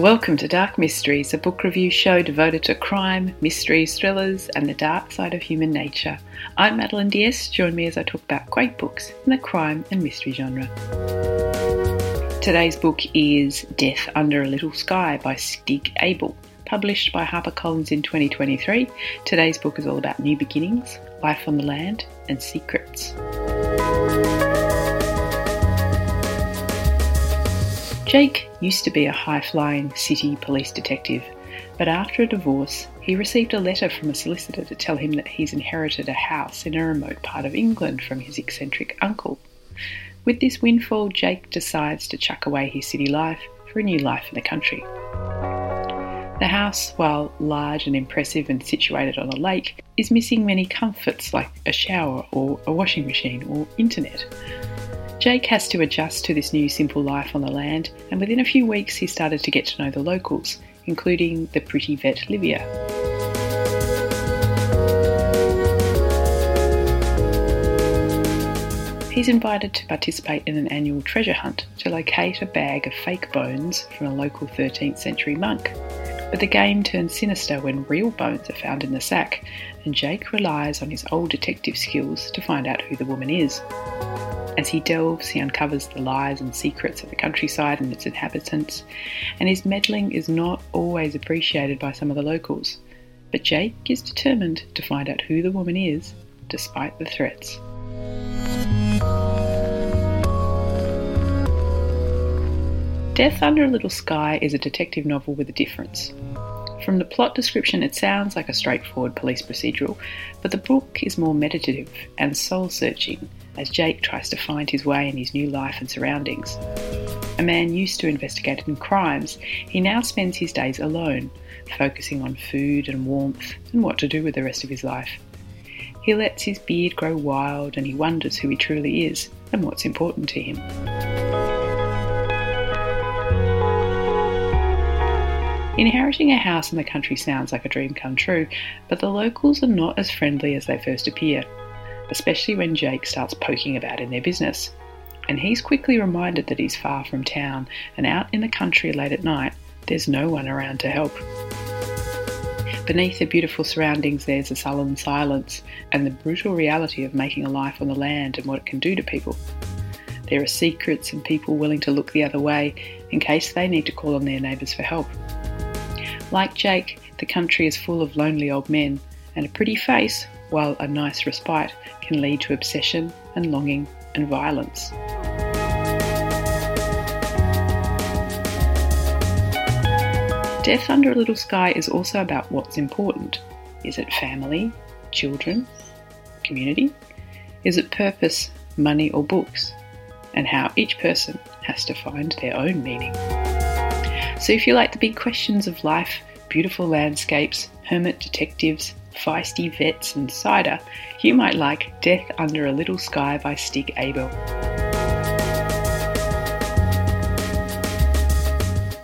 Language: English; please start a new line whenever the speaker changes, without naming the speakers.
Welcome to Dark Mysteries, a book review show devoted to crime, mysteries, thrillers, and the dark side of human nature. I'm Madeleine d'Este. Join me as I talk about great books in the crime and mystery genre. Today's book is Death Under a Little Sky by Stig Abell. Published by HarperCollins in 2023, today's book is all about new beginnings, life on the land, and secrets. Jake used to be a high flying city police detective, but after a divorce, he received a letter from a solicitor to tell him that he's inherited a house in a remote part of England from his eccentric uncle. With this windfall, Jake decides to chuck away his city life for a new life in the country. The house, while large and impressive and situated on a lake, is missing many comforts like a shower or a washing machine or internet. Jake has to adjust to this new simple life on the land, and within a few weeks he started to get to know the locals, including the pretty vet Livia. He's invited to participate in an annual treasure hunt to locate a bag of fake bones from a local 13th century monk. But the game turns sinister when real bones are found in the sack, and Jake relies on his old detective skills to find out who the woman is. As he delves, he uncovers the lies and secrets of the countryside and its inhabitants, and his meddling is not always appreciated by some of the locals. But Jake is determined to find out who the woman is, despite the threats. Death Under a Little Sky is a detective novel with a difference. From the plot description, it sounds like a straightforward police procedural, but the book is more meditative and soul searching as Jake tries to find his way in his new life and surroundings. A man used to investigating crimes, he now spends his days alone, focusing on food and warmth and what to do with the rest of his life. He lets his beard grow wild and he wonders who he truly is and what's important to him. Inheriting a house in the country sounds like a dream come true, but the locals are not as friendly as they first appear especially when Jake starts poking about in their business. And he's quickly reminded that he's far from town and out in the country late at night, there's no one around to help. Beneath the beautiful surroundings, there's a sullen silence and the brutal reality of making a life on the land and what it can do to people. There are secrets and people willing to look the other way in case they need to call on their neighbours for help. Like Jake, the country is full of lonely old men, and a pretty face, while a nice respite, can lead to obsession and longing and violence. Death Under a Little Sky is also about what's important. Is it family, children, community? Is it purpose, money, or books? And how each person has to find their own meaning. So, if you like the big questions of life, beautiful landscapes, hermit detectives, feisty vets, and cider, you might like Death Under a Little Sky by Stig Abell.